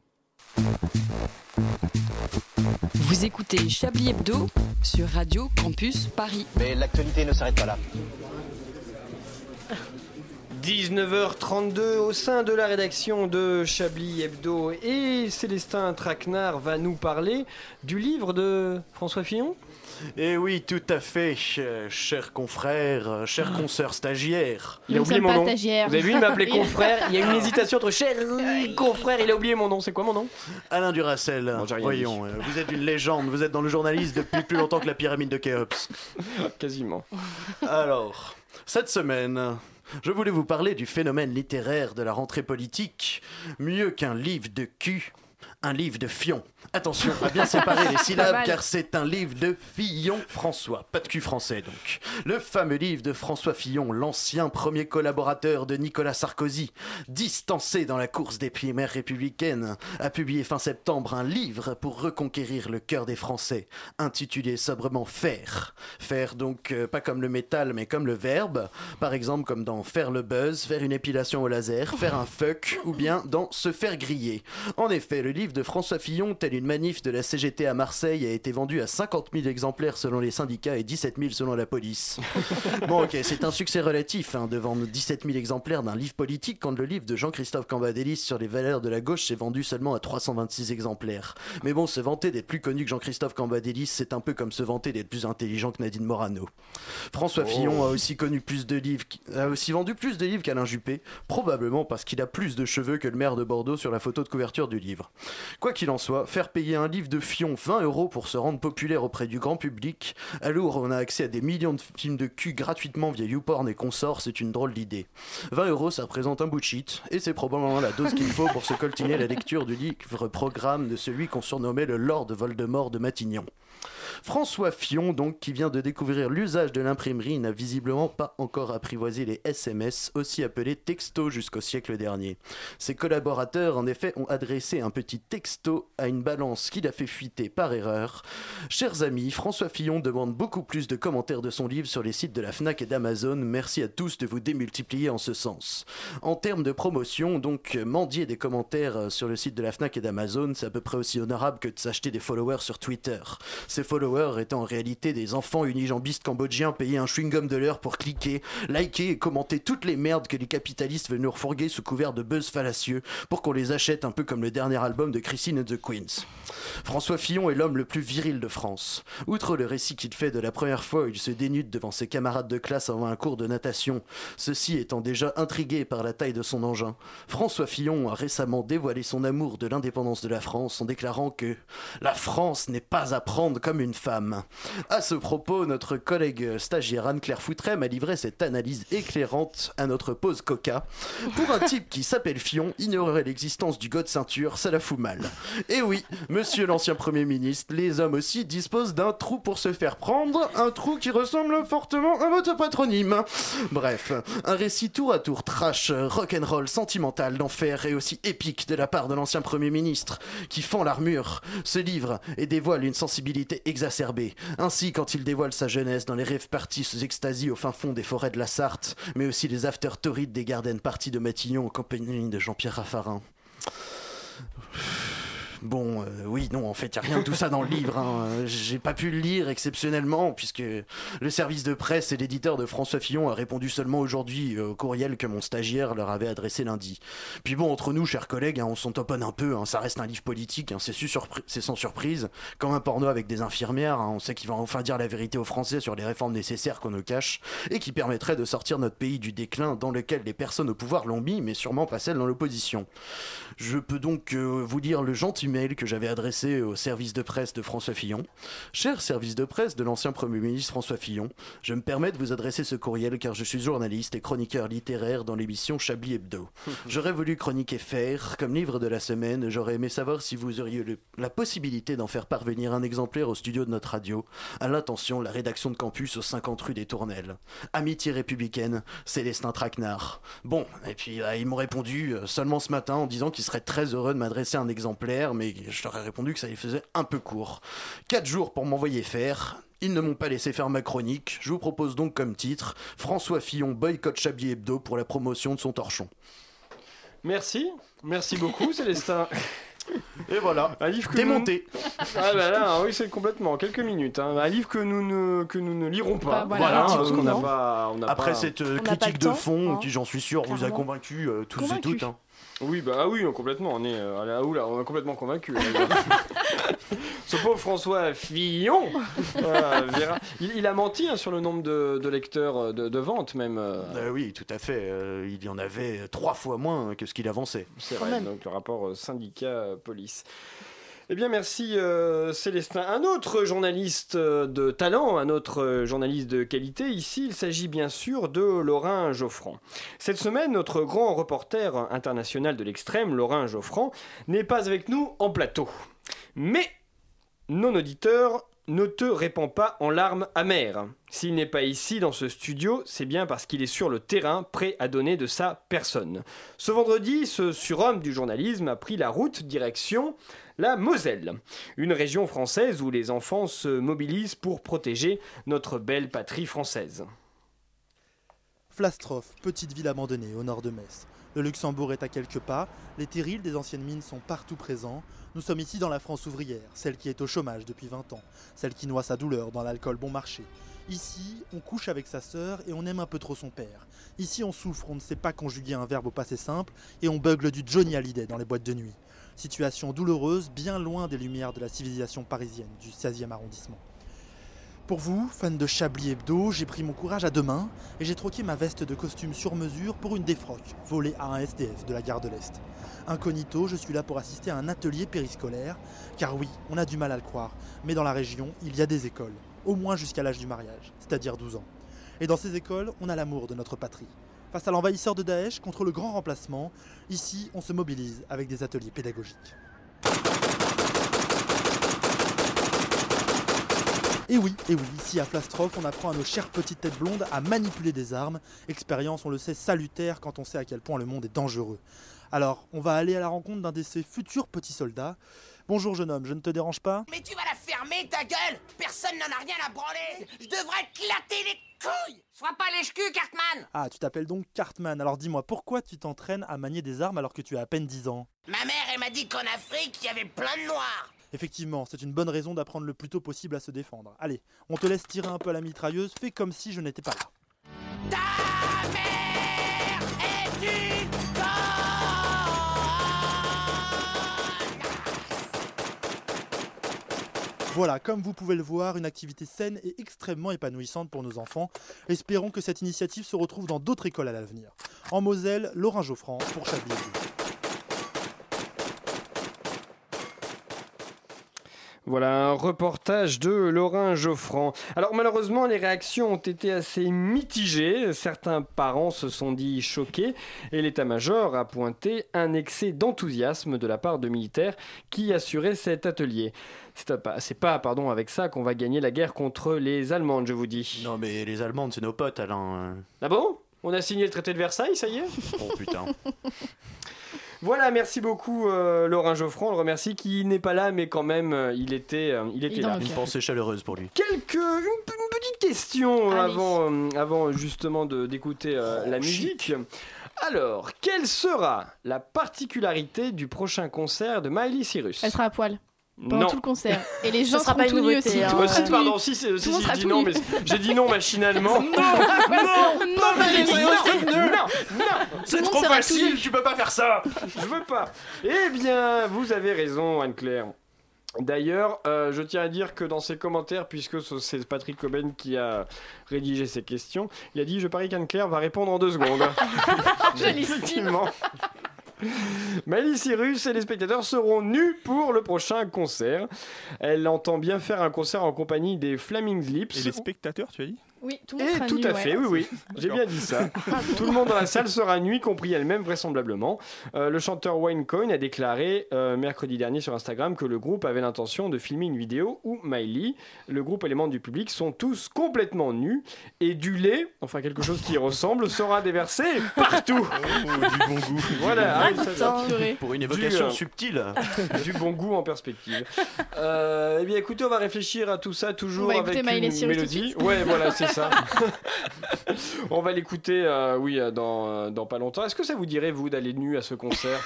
Vous écoutez Chablis Hebdo sur Radio Campus Paris. Mais l'actualité ne s'arrête pas là. 19h32 au sein de la rédaction de Chablis Hebdo et Célestin Traquenard va nous parler du livre de François Fillon. Eh oui, tout à fait, ch- cher confrère, euh, cher consoeur stagiaire. Il a oublié mon nom. stagiaires. Vous avez vu, il m'appelait [LAUGHS] confrère. Il y a une hésitation entre cher [LAUGHS] confrère. Il a oublié mon nom. C'est quoi mon nom? Alain Duracel, j'ai rien voyons, euh, vous êtes une légende, vous êtes dans le journalisme depuis plus longtemps que la pyramide de Khéops. [LAUGHS] Quasiment. Alors, cette semaine, je voulais vous parler du phénomène littéraire de la rentrée politique. Mieux qu'un livre de cul, un livre de fion. Attention à bien séparer les [LAUGHS] syllabes car c'est un livre de Fillon François, pas de cul français donc. Le fameux livre de François Fillon, l'ancien premier collaborateur de Nicolas Sarkozy, distancé dans la course des primaires républicaines, a publié fin septembre un livre pour reconquérir le cœur des Français, intitulé sobrement Faire. Faire donc euh, pas comme le métal mais comme le verbe, par exemple comme dans faire le buzz, faire une épilation au laser, faire un fuck ou bien dans se faire griller. En effet, le livre de François Fillon, tel une manif de la CGT à Marseille, a été vendu à 50 000 exemplaires selon les syndicats et 17 000 selon la police. [LAUGHS] Bon, ok, c'est un succès relatif hein, de vendre 17 000 exemplaires d'un livre politique quand le livre de Jean-Christophe Cambadélis sur les valeurs de la gauche s'est vendu seulement à 326 exemplaires. Mais bon, se vanter d'être plus connu que Jean-Christophe Cambadélis, c'est un peu comme se vanter d'être plus intelligent que Nadine Morano. François Oh. Fillon a aussi connu plus de livres, a aussi vendu plus de livres qu'Alain Juppé, probablement parce qu'il a plus de cheveux que le maire de Bordeaux sur la photo de couverture du livre. Quoi qu'il en soit, faire payer un livre de Fion 20 euros pour se rendre populaire auprès du grand public, alors on a accès à des millions de films de cul gratuitement via YouPorn et consorts, c'est une drôle d'idée. 20 euros, ça représente un bout de shit, et c'est probablement la dose qu'il faut pour se coltiner la lecture du livre programme de celui qu'on surnommait le Lord Voldemort de Matignon. François Fion, donc, qui vient de découvrir l'usage de l'imprimerie, n'a visiblement pas encore apprivoisé les SMS, aussi appelés textos jusqu'au siècle dernier. Ses collaborateurs, en effet, ont adressé un petit texto à une balance qu'il a fait fuiter par erreur. Chers amis, François Fillon demande beaucoup plus de commentaires de son livre sur les sites de la FNAC et d'Amazon. Merci à tous de vous démultiplier en ce sens. En termes de promotion, donc, mendier des commentaires euh, sur le site de la FNAC et d'Amazon, c'est à peu près aussi honorable que de s'acheter des followers sur Twitter. Followers étant en réalité des enfants unijambistes cambodgiens payés un chewing-gum de l'heure pour cliquer, liker et commenter toutes les merdes que les capitalistes veulent nous refourguer sous couvert de buzz fallacieux pour qu'on les achète un peu comme le dernier album de Christine and the Queens. François Fillon est l'homme le plus viril de France. Outre le récit qu'il fait de la première fois où il se dénude devant ses camarades de classe avant un cours de natation, ceux-ci étant déjà intrigués par la taille de son engin, François Fillon a récemment dévoilé son amour de l'indépendance de la France en déclarant que la France n'est pas à prendre comme une femme. À ce propos, notre collègue stagiaire Anne-Claire Foutrem a livré cette analyse éclairante à notre pause coca. Pour un type qui s'appelle Fillon, ignorer l'existence du god ceinture, ça la fout mal. Et oui, monsieur l'ancien Premier ministre, les hommes aussi disposent d'un trou pour se faire prendre, un trou qui ressemble fortement à votre patronyme. Bref, un récit tour à tour trash, rock'n'roll, sentimental, d'enfer et aussi épique de la part de l'ancien Premier ministre, qui fend l'armure, se livre et dévoile une sensibilité exacerbée. Ainsi, quand il dévoile sa jeunesse dans les rêves partis sous extasie au fin fond des forêts de la Sarthe, mais aussi les afters torrides des garden parties de Matignon en compagnie de Jean-Pierre Raffarin. Bon, euh, oui, non, en fait, il n'y a rien de tout ça dans le livre. hein. J'ai pas pu le lire exceptionnellement, puisque le service de presse et l'éditeur de François Fillon a répondu seulement aujourd'hui euh, au courriel que mon stagiaire leur avait adressé lundi. Puis bon, entre nous, chers collègues, hein, on s'en un peu, hein, ça reste un livre politique, c'est sans surprise, comme un porno avec des infirmières, on sait qu'il va enfin dire la vérité aux Français sur les réformes nécessaires qu'on nous cache, et qui permettraient de sortir notre pays du déclin dans lequel les personnes au pouvoir l'ont mis, mais sûrement pas celles dans l'opposition. Je peux donc euh, vous lire le gentil mail que j'avais adressé au service de presse de François Fillon. Cher service de presse de l'ancien Premier ministre François Fillon, je me permets de vous adresser ce courriel car je suis journaliste et chroniqueur littéraire dans l'émission Chablis Hebdo. [LAUGHS] J'aurais voulu chroniquer Faire comme livre de la semaine. J'aurais aimé savoir si vous auriez le- la possibilité d'en faire parvenir un exemplaire au studio de notre radio, à l'intention de la rédaction de campus aux 50 rue des Tournelles. Amitié républicaine, Célestin Traquenard. Bon, et puis euh, ils m'ont répondu euh, seulement ce matin en disant qu'ils seraient très heureux de m'adresser un exemplaire, mais je leur ai répondu que ça les faisait un peu court. Quatre jours pour m'envoyer faire. Ils ne m'ont pas laissé faire ma chronique. Je vous propose donc comme titre François Fillon boycott Chablis Hebdo pour la promotion de son torchon. Merci, merci beaucoup [LAUGHS] Célestin. Et voilà, Un livre que démonté. nous- Ah bah là, oui, c'est complètement, en quelques minutes. hein. Un livre que nous ne, que nous ne lirons pas. Bah, voilà, hein, qu'on n'a pas, on Après pas- cette euh, critique de fond, hein. qui j'en suis sûr vous a convaincu euh, tous et toutes. hein. Oui, bah ah oui, complètement. On est, euh, là, oula, on est complètement convaincu. [LAUGHS] [LAUGHS] Ce pauvre François Fillon, voilà, verra. il, il a menti hein, sur le nombre de, de lecteurs euh, de, de ventes même. euh, Euh, oui, tout à fait. euh, il y en avait trois fois moins que ce qu'il avançait. C'est vrai, même. donc le rapport euh, syndicat-police. Eh bien, merci euh, Célestin. Un autre journaliste euh, de talent, un autre euh, journaliste de qualité. Ici, il s'agit bien sûr de Laurent Geoffrand. Cette semaine, notre grand reporter international de l'extrême, Laurent Geoffrand, n'est pas avec nous en plateau. Mais non auditeur ne te répond pas en larmes amères. S'il n'est pas ici dans ce studio, c'est bien parce qu'il est sur le terrain, prêt à donner de sa personne. Ce vendredi, ce surhomme du journalisme a pris la route direction la Moselle, une région française où les enfants se mobilisent pour protéger notre belle patrie française. Flastroff, petite ville abandonnée au nord de Metz. Le Luxembourg est à quelques pas, les terrils des anciennes mines sont partout présents. Nous sommes ici dans la France ouvrière, celle qui est au chômage depuis 20 ans, celle qui noie sa douleur dans l'alcool bon marché. Ici, on couche avec sa sœur et on aime un peu trop son père. Ici, on souffre, on ne sait pas conjuguer un verbe au passé simple et on bugle du Johnny Hallyday dans les boîtes de nuit. Situation douloureuse, bien loin des lumières de la civilisation parisienne du 16e arrondissement. Pour vous, fan de Chablis Hebdo, j'ai pris mon courage à deux mains et j'ai troqué ma veste de costume sur mesure pour une défroque volée à un SDF de la gare de l'Est. Incognito, je suis là pour assister à un atelier périscolaire, car oui, on a du mal à le croire, mais dans la région, il y a des écoles, au moins jusqu'à l'âge du mariage, c'est-à-dire 12 ans. Et dans ces écoles, on a l'amour de notre patrie. Face à l'envahisseur de Daesh, contre le grand remplacement, ici, on se mobilise avec des ateliers pédagogiques. Et oui, et oui, ici à Flastroff, on apprend à nos chères petites têtes blondes à manipuler des armes, expérience, on le sait, salutaire quand on sait à quel point le monde est dangereux. Alors, on va aller à la rencontre d'un de ces futurs petits soldats. Bonjour jeune homme, je ne te dérange pas? Fermer, ta gueule. Personne n'en a rien à branler. Je devrais éclater les couilles. Sois pas lèche-cul, Cartman. Ah, tu t'appelles donc Cartman, alors dis-moi, pourquoi tu t'entraînes à manier des armes alors que tu as à peine 10 ans? Ma mère, elle m'a dit qu'en Afrique, il y avait plein de noirs. Effectivement, c'est une bonne raison d'apprendre le plus tôt possible à se défendre. Allez, on te laisse tirer un peu à la mitrailleuse, fais comme si je n'étais pas là. Ta mère est une Voilà, comme vous pouvez le voir, une activité saine et extrêmement épanouissante pour nos enfants. Espérons que cette initiative se retrouve dans d'autres écoles à l'avenir. En Moselle, Laurent Geoffrand pour Chablis. Voilà un reportage de Laurent Geoffrand. Alors malheureusement, les réactions ont été assez mitigées. Certains parents se sont dit choqués et l'état-major a pointé un excès d'enthousiasme de la part de militaires qui assuraient cet atelier. C'est pas, pardon, avec ça qu'on va gagner la guerre contre les Allemandes, je vous dis. Non, mais les Allemandes, c'est nos potes, Alain. Ah bon? On a signé le traité de Versailles, ça y est? Oh putain. [LAUGHS] Voilà, merci beaucoup euh, Laurent Geoffrand. On le remercie qui n'est pas là, mais quand même, euh, il était, euh, il était là. Une pensée chaleureuse pour lui. Quelques, une, une petite question Allez. avant, euh, avant justement de- d'écouter euh, la musique. Alors, quelle sera la particularité du prochain concert de Miley Cyrus? Elle sera à poil. Pendant Non. tout le concert. Et les Ce gens sera seront pas une tout nus aussi. hein. Tout aussi, pardon, si, si sera dit non, mais j'ai dit non machinalement. Non, non, non, non, non, non, non. C'est trop facile, tu peux pas faire ça Je veux pas. Eh bien, vous avez raison, Anne-Claire. D'ailleurs, euh, je tiens à dire que dans ses commentaires, puisque ce- c'est Patrick Coben qui a rédigé ces questions, il a dit Je parie qu'Anne-Claire va répondre en deux secondes. [LAUGHS] Effectivement. [LAUGHS] Miley Cyrus et les spectateurs seront nus pour le prochain concert. Elle entend bien faire un concert en compagnie des Flaming Lips. Et les spectateurs, tu as dit? Oui, tout le monde Et sera tout nu, à ouais. fait, oui, oui. J'ai bien dit ça. tout le monde dans la salle sera nu, y compris elle-même, vraisemblablement. Euh, le chanteur Wayne Coyne a déclaré euh, mercredi dernier sur Instagram que le groupe avait l'intention de filmer une vidéo où Miley, le groupe et les membres du public sont tous complètement nus et du lait, enfin quelque chose qui y ressemble, sera déversé partout. du bon goût. Voilà, ah ça. Pour une Du, évocation euh, subtile. du bon goût en perspective. Eh bien, écoutez, on va réfléchir à tout ça toujours avec écouter Miley une mélodie. Ouais, voilà, c'est [LAUGHS] ça. [LAUGHS] On va l'écouter, euh, oui, euh, dans, euh, dans pas longtemps. Est-ce que ça vous dirait, vous, d'aller nu à ce concert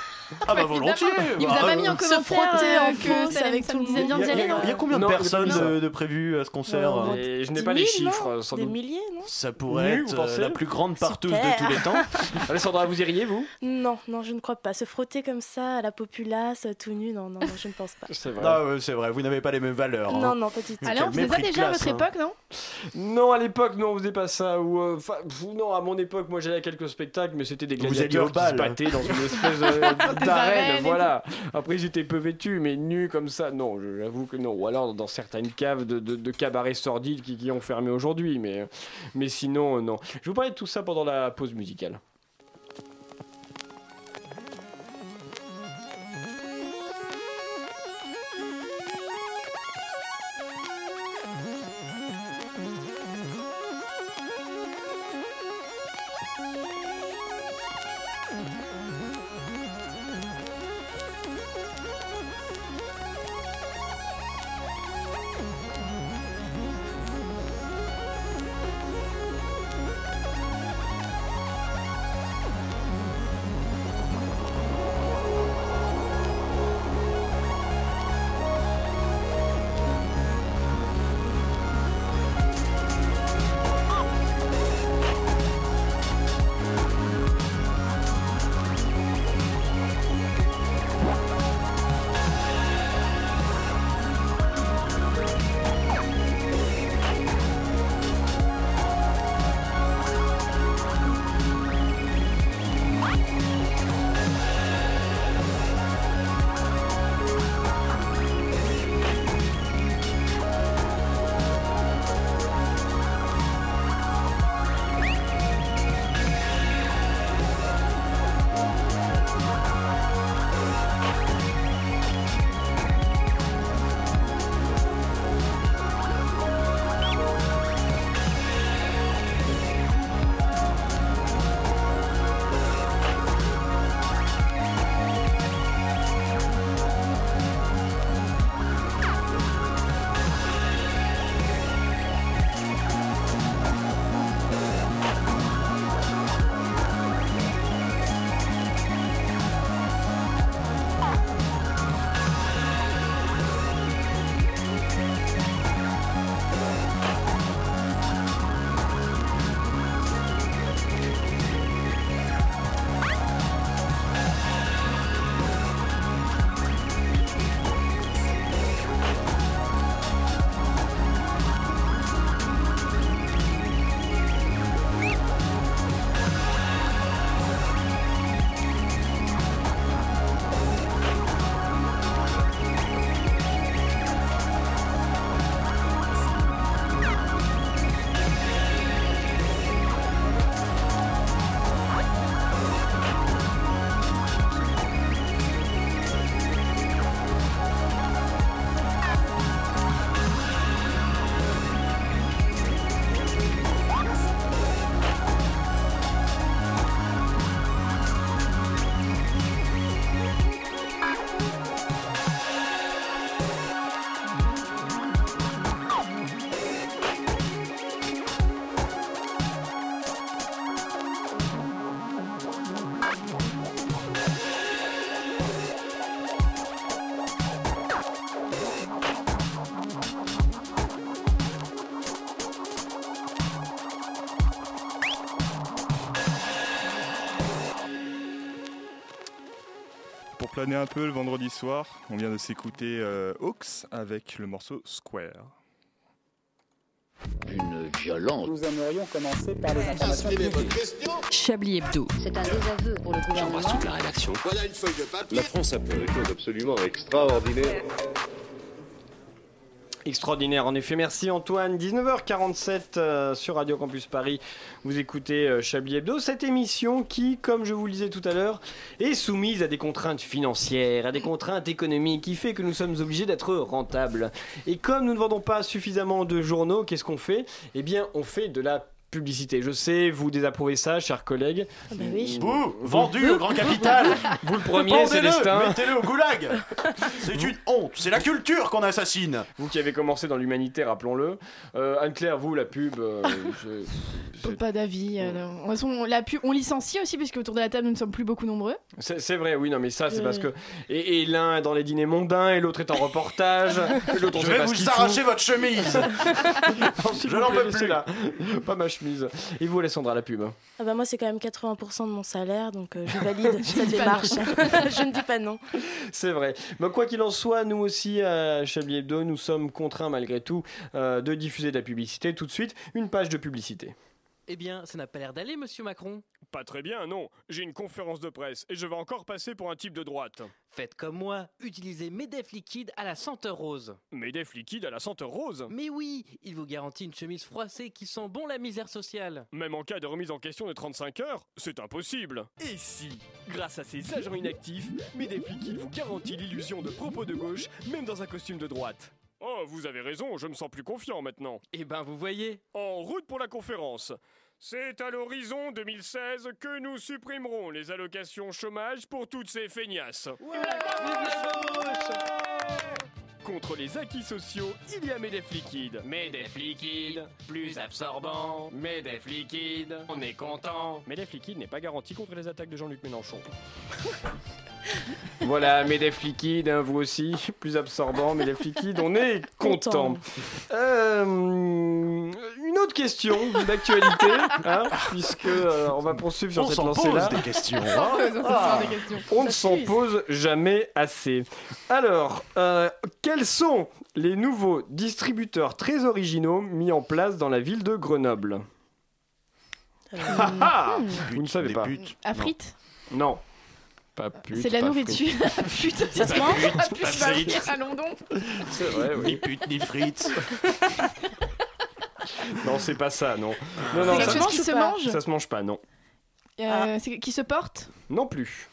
Ah bah volontiers Il vous a pas mis en Se frotter en que ça, avec tout le monde. Il y a combien de Non, personnes de, de prévues à ce concert Et je n'ai 10 pas les 000, non chiffres, sans Des doute. milliers, non Ça pourrait Nu, être euh, la plus grande parteuse de tous les temps. [LAUGHS] Alessandra, vous iriez, vous? Non, non, je ne crois pas. Se frotter comme ça à la populace, tout nu, non, non, je ne pense pas. [LAUGHS] C'est vrai. C'est vrai, vous n'avez pas les mêmes valeurs. hein. Non, non, pas du tout. Allez, on faisait ça déjà à votre hein. époque, non? Non, à l'époque, non, on faisait pas ça. Ou, euh, non, à mon époque, moi j'allais à quelques spectacles, mais c'était des gladiateurs qui se battaient dans une espèce [LAUGHS] d'arène. Voilà. Après, ils étaient peu vêtus, mais nus comme ça, non, je- j'avoue que non. Ou alors dans certaines caves de, de, de cabarets sordides qui, qui ont fermé aujourd'hui, mais, mais sinon, euh, non. Je vais vous parler de tout ça pendant la pause musicale. Un peu le vendredi soir, on vient de s'écouter euh, Hawks avec le morceau Square. Une violence. Nous aimerions commencer par les informations publiques. Chablis Hebdo. C'est un désaveu pour le gouvernement. la rédaction. Voilà une feuille de papier. La France a fait des choses absolument extraordinaires. Extraordinaire, en effet. Merci Antoine. 19h47 euh, sur Radio Campus Paris. Vous écoutez euh, Chablis Hebdo, cette émission qui, comme je vous le disais tout à l'heure, est soumise à des contraintes financières, à des contraintes économiques, qui fait que nous sommes obligés d'être rentables. Et comme nous ne vendons pas suffisamment de journaux, qu'est-ce qu'on fait? Eh bien, on fait de la publicité. Je sais, vous désapprouvez ça, chers collègues. bah oui. Bouh Vendu au grand capital Vous le premier, Célestin. Mettez-le au goulag C'est une honte C'est la culture qu'on assassine Vous qui avez commencé dans l'humanité, rappelons-le. Euh, Anne-Claire, vous, la pub. euh, je- Pas d'avis. euh. De toute façon, la pu- on licencie aussi, puisque autour de la table, nous ne sommes plus beaucoup nombreux. C'est vrai, oui, non, mais ça, c'est Euh. parce que. Et, et l'un est dans les dîners mondains, et l'autre est en reportage. [LAUGHS] on Je vais pas vous arracher votre chemise [LAUGHS] Je vous n'en peux plus. là. Pas ma chemise. Et vous, Alessandra, la pub Ah bah moi c'est quand même 80% de mon salaire donc euh, je [LAUGHS] valide cette démarche. [LAUGHS] je ne dis pas non. C'est vrai. Mais quoi qu'il en soit, nous aussi à Chablis Hebdo, nous sommes contraints malgré tout euh, de diffuser de la publicité. Tout de suite, une page de publicité. Eh bien, ça n'a pas l'air d'aller, monsieur Macron. Pas très bien, non. J'ai une conférence de presse et je vais encore passer pour un type de droite. Faites comme moi, utilisez Medef liquide à la senteur rose. Medef liquide à la senteur rose? Mais oui, il vous garantit une chemise froissée qui sent bon la misère sociale. Même en cas de remise en question des 35 heures, c'est impossible. Et si, grâce à ses agents inactifs, Medef Liquide vous garantit l'illusion de propos de gauche, même dans un costume de droite? Oh, vous avez raison, je me sens plus confiant maintenant. Eh ben, vous voyez. En route pour la conférence. C'est à l'horizon 2016 que nous supprimerons les allocations chômage pour toutes ces feignasses. Contre les acquis sociaux, il y a Medef Liquide. Medef liquide, plus absorbant. Medef liquide, on est content. Medef liquide n'est pas garanti contre les attaques de Jean-Luc Mélenchon. [LAUGHS] Voilà, Medef liquide, hein, vous aussi, plus absorbant, Medef liquide, on est [LAUGHS] content. Euh, une autre question d'actualité, hein, puisque euh, on va poursuivre sur On cette lancée-là. pose des questions, hein. On s'en pose Ah, des questions. on ne Ça s'en pose jamais assez. Alors, euh, quels sont les nouveaux distributeurs très originaux mis en place dans la ville de Grenoble? Ah, ah Vous ne savez pas frites Non. Pas pute, C'est de la pas nourriture. frites. [LAUGHS] Putain, ça se mange pute, Ah, pas va venir à London. C'est vrai, oui. Ni pute, ni frites [LAUGHS] Non, c'est pas ça, non. Non, non, C'est ça, quelque chose qui se mange ça se mange pas, non. Euh, c'est- Qui se porte Non plus.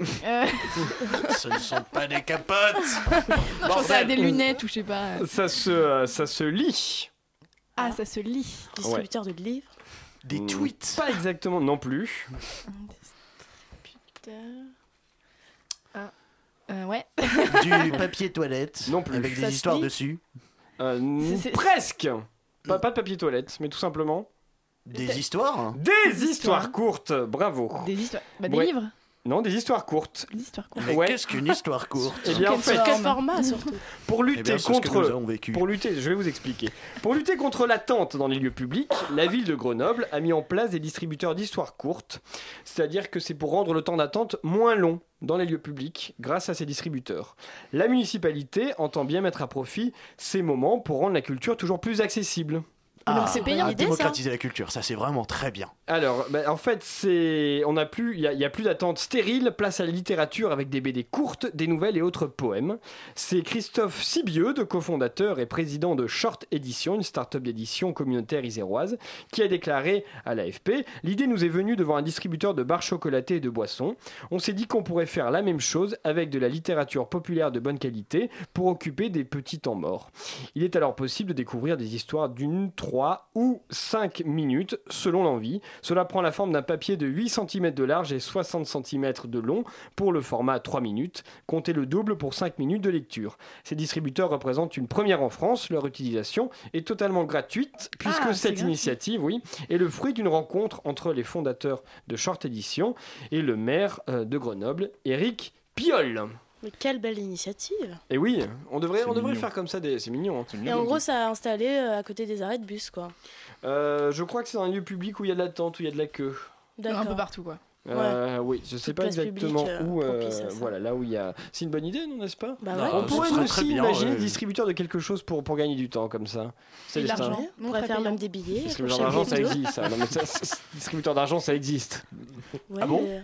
Euh, [LAUGHS] Ce ne sont pas des capotes Je pensais à des lunettes ou je sais pas. Ça se, euh, ça se lit. Ah, ça se lit. Distributeur de livres. Des Hmm, tweets Pas exactement non plus. Ah. Euh, ouais. Du papier toilette Non plus. Avec Ça des histoires dessus Euh, C'est- c'est- presque. Pas, pas de papier toilette, mais tout simplement Des histoires des histoires courtes. Bravo. Des histoires. Bah, des Ouais. livres. Non, des histoires courtes. Des histoires courtes. Mais Ouais. qu'est-ce qu'une histoire courte [LAUGHS] Eh bien, en Sur fait, quel format surtout pour Eh lutter bien, contre, pour lutter, je vais vous expliquer. Pour lutter contre l'attente dans les lieux publics, la ville de Grenoble a mis en place des distributeurs d'histoires courtes. C'est-à-dire que c'est pour rendre le temps d'attente moins long dans les lieux publics grâce à ces distributeurs. La municipalité entend bien mettre à profit ces moments pour rendre la culture toujours plus accessible. Ah, c'est payant. ça. démocratiser la culture, ça c'est vraiment très bien. Alors, bah, en fait, c'est, on a plus, il y, a- il y a plus d'attente stérile. Place à la littérature avec des BD courtes, des nouvelles et autres poèmes. C'est Christophe Sibieux, de cofondateur et président de Short Edition, une start-up d'édition communautaire iséroise, qui a déclaré à l'AFP L'idée nous est venue devant un distributeur de barres chocolatées et de boissons. On s'est dit qu'on pourrait faire la même chose avec de la littérature populaire de bonne qualité pour occuper des petits temps morts. Il est alors possible de découvrir des histoires d'une, 3 ou 5 minutes selon l'envie. Cela prend la forme d'un papier de 8 cm de large et 60 cm de long pour le format 3 minutes. Comptez le double pour 5 minutes de lecture. Ces distributeurs représentent une première en France. Leur utilisation est totalement gratuite puisque Ah, cette gratuit. initiative oui, est le fruit d'une rencontre entre les fondateurs de Short Edition et le maire euh, de Grenoble, Eric Piolle. Mais quelle belle initiative Et oui, on devrait, C'est on devrait mignon. faire comme ça, des... c'est mignon. hein. Et en gros, ça a installé euh, à côté des arrêts de bus, quoi. Euh, je crois que c'est dans un lieu public où il y a de l'attente, où il y a de la queue. Un peu partout, quoi. Euh, oui, je sais Toute pas exactement publique, euh, où. euh, voilà, là où il y a. C'est une bonne idée, non, n'est-ce pas? Bah ouais. On pourrait aussi bien, imaginer ouais. distributeur de quelque chose pour, pour gagner du temps comme ça. Et Célestin. l'argent. On pourrait faire même des billets. Distributeur d'argent, ça existe. ça. Non, mais ça, c'est- distributeur d'argent, ça existe. Ouais, Ah bon? Mais-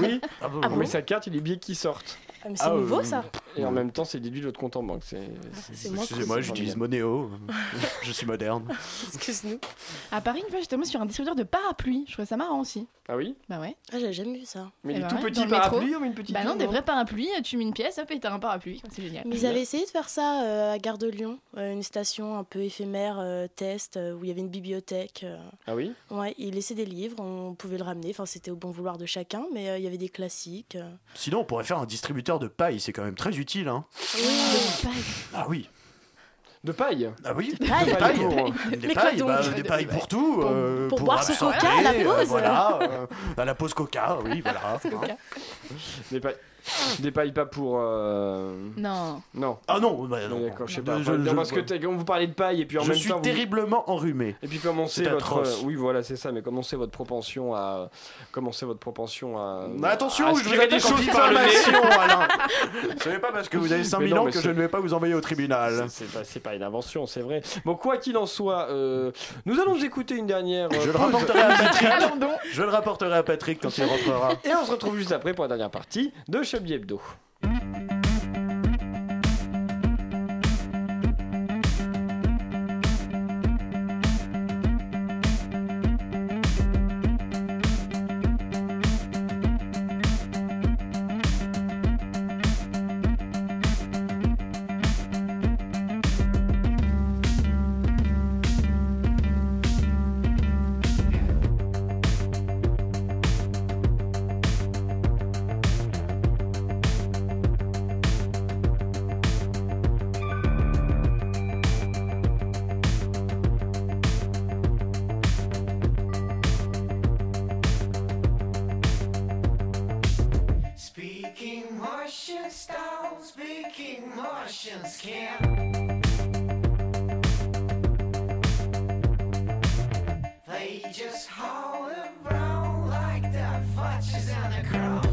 Oui, Ah bon on met sa carte, il y a des billets qui sortent. Ah, mais c'est nouveau, ça Et en même temps, c'est déduit de votre compte en banque. C'est c'est moins Excusez-moi, c'est j'utilise. Monéo. [LAUGHS] je suis moderne. [LAUGHS] Excuse-nous. À Paris, une fois, j'étais tombée sur un distributeur de parapluies. Je trouvais ça marrant aussi. Ah oui? Bah ouais. Ah, j'avais jamais vu ça. Mais Eh les ben tout ouais, petits dans le métro. parapluies ou une petite Bah non, des vrais parapluies. Tu mets une pièce, hop, et t'as un parapluie. C'est génial. Mais ils avaient essayé de faire ça euh, à Gare de Lyon, euh, une station un peu éphémère, euh, test, euh, où il y avait une bibliothèque. euh. Ah oui? Ouais, ils laissaient des livres, on pouvait le ramener, enfin c'était au bon vouloir de chacun, mais euh, il y avait des classiques. euh. Sinon, on pourrait faire un distributeur de paille, c'est quand même très utile. Hein. Ah oui. De paille Ah oui, Des pailles, des des pailles, pailles. des Mais pailles, quoi bah, donc des pailles pour tout, Pour- euh, pour boire son absorber, coca à la euh, pause. voilà, euh, à la pause coca, oui, voilà. [LAUGHS] Des pailles. Des pailles pas pour. euh, Non. Non. Ah non, bah non. D'accord, je sais Je- pas. je- je- parce que quand vous parlez de paille et puis en Je même suis temps. vous- terriblement enrhumé. Et puis commencez C'est votre. atroce. Oui, voilà, c'est ça. Mais commencez votre propension à. Commencez votre propension à. Mais attention, à je vous attaque des choses par le [LAUGHS] Alain. [LAUGHS] Ce n'est pas parce que vous avez 5000 Mais non, ans que je ne vais pas vous envoyer au tribunal. C'est- pas, c'est pas une invention, c'est vrai. Bon, quoi qu'il en soit, euh, nous allons écouter une dernière. euh, Je le rapporterai à [LAUGHS] Patrick. Je le rapporterai à Patrick quand il rentrera. Et on se retrouve juste après pour la dernière partie de Chablis Hebdo. Martians can't. They just haul around like the fudges on the cross.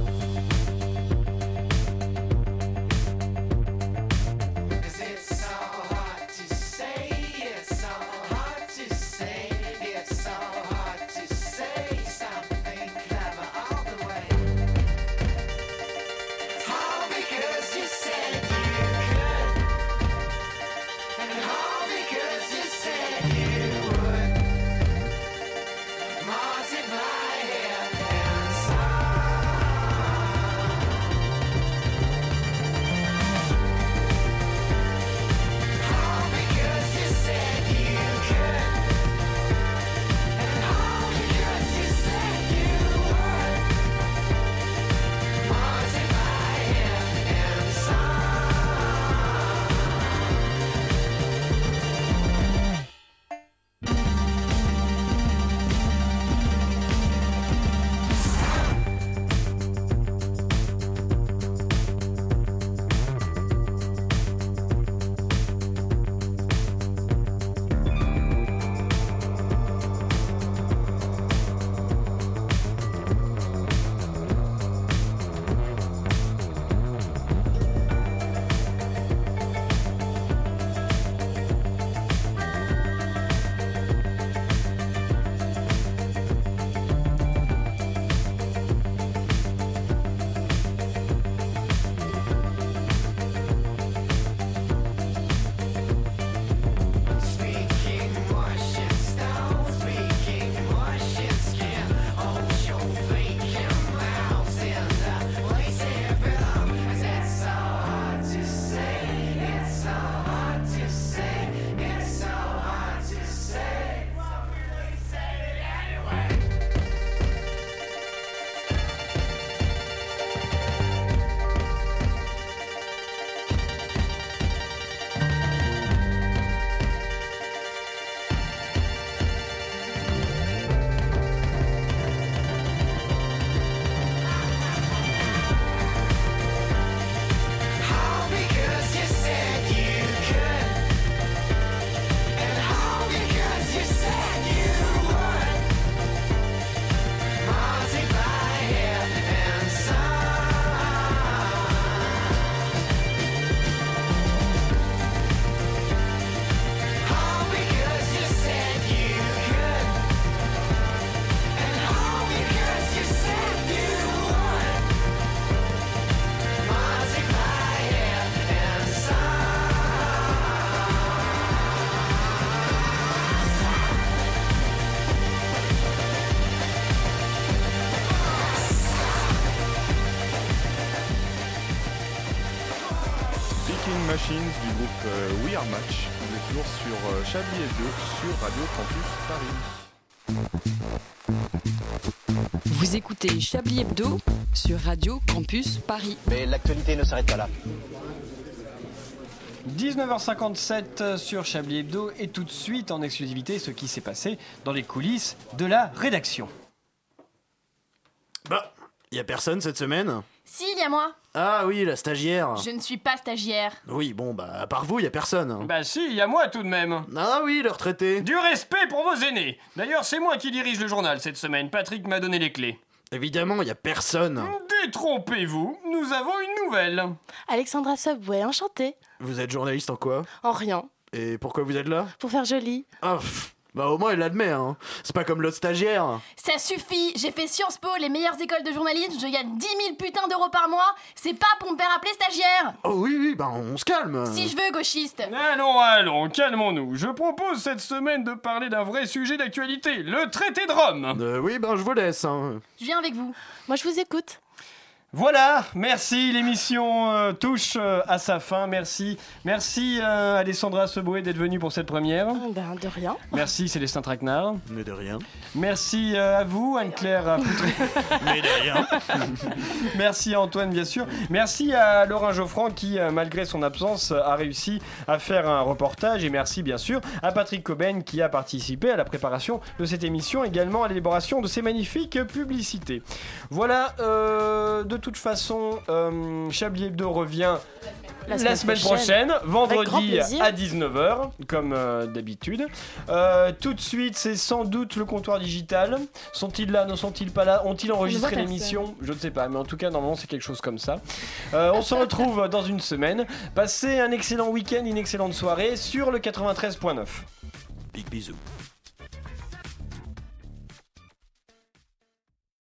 Chablis Hebdo sur Radio Campus Paris. Vous écoutez Chablis Hebdo sur Radio Campus Paris. Mais l'actualité ne s'arrête pas là. 19h57 sur Chablis Hebdo et tout de suite en exclusivité ce qui s'est passé dans les coulisses de la rédaction. Bah, y a personne cette semaine? Si, il y a moi. Ah oui, la stagiaire. Je ne suis pas stagiaire. Oui, bon, bah, à part vous, y a personne. Bah si, il y a moi tout de même. Ah oui, le retraité. Du respect pour vos aînés. D'ailleurs, c'est moi qui dirige le journal cette semaine. Patrick m'a donné les clés. Évidemment, y a personne. Détrompez-vous, nous avons une nouvelle. Alexandra Subway, enchantée. Vous êtes journaliste en quoi? En rien. Et pourquoi vous êtes là? Pour faire joli. Ah, pff, bah au moins elle l'admet, hein. C'est pas comme l'autre stagiaire. Ça suffit, j'ai fait Sciences Po, les meilleures écoles de journalisme, je gagne 10 000 putains d'euros par mois. C'est pas pour me faire appeler stagiaire. Oh oui, oui, bah on se calme. Si je veux, gauchiste. Allons, allons, calmons-nous. Je propose cette semaine de parler d'un vrai sujet d'actualité, le traité de Rome. Euh, oui, ben je vous laisse. Hein. Je viens avec vous. Moi, je vous écoute. Voilà, merci, l'émission euh, touche euh, à sa fin, merci. Merci euh, Alessandra Seboué d'être venue pour cette première. Ben, de rien. Merci Célestin Traquenard. Mais de rien. Merci euh, à vous, Anne-Claire Poutré. [LAUGHS] Mais de rien. [LAUGHS] Merci à Antoine, bien sûr. Merci à Laurent Geoffrand qui, malgré son absence, a réussi à faire un reportage. Et merci, bien sûr, à Patrick Coben qui a participé à la préparation de cette émission, également à l'élaboration de ces magnifiques publicités. Voilà, euh, de toute façon, euh, Chablis Hebdo revient. La La semaine, prochaine, vendredi à 19h, comme euh, d'habitude. Euh, tout de suite, c'est sans doute le comptoir digital. Sont-ils là Ne sont-ils pas là? Ont-ils enregistré l'émission? Je ne sais pas, mais en tout cas, normalement, c'est quelque chose comme ça. Euh, on se retrouve dans une semaine. Passez un excellent week-end, une excellente soirée sur le 93.9. Big bisous.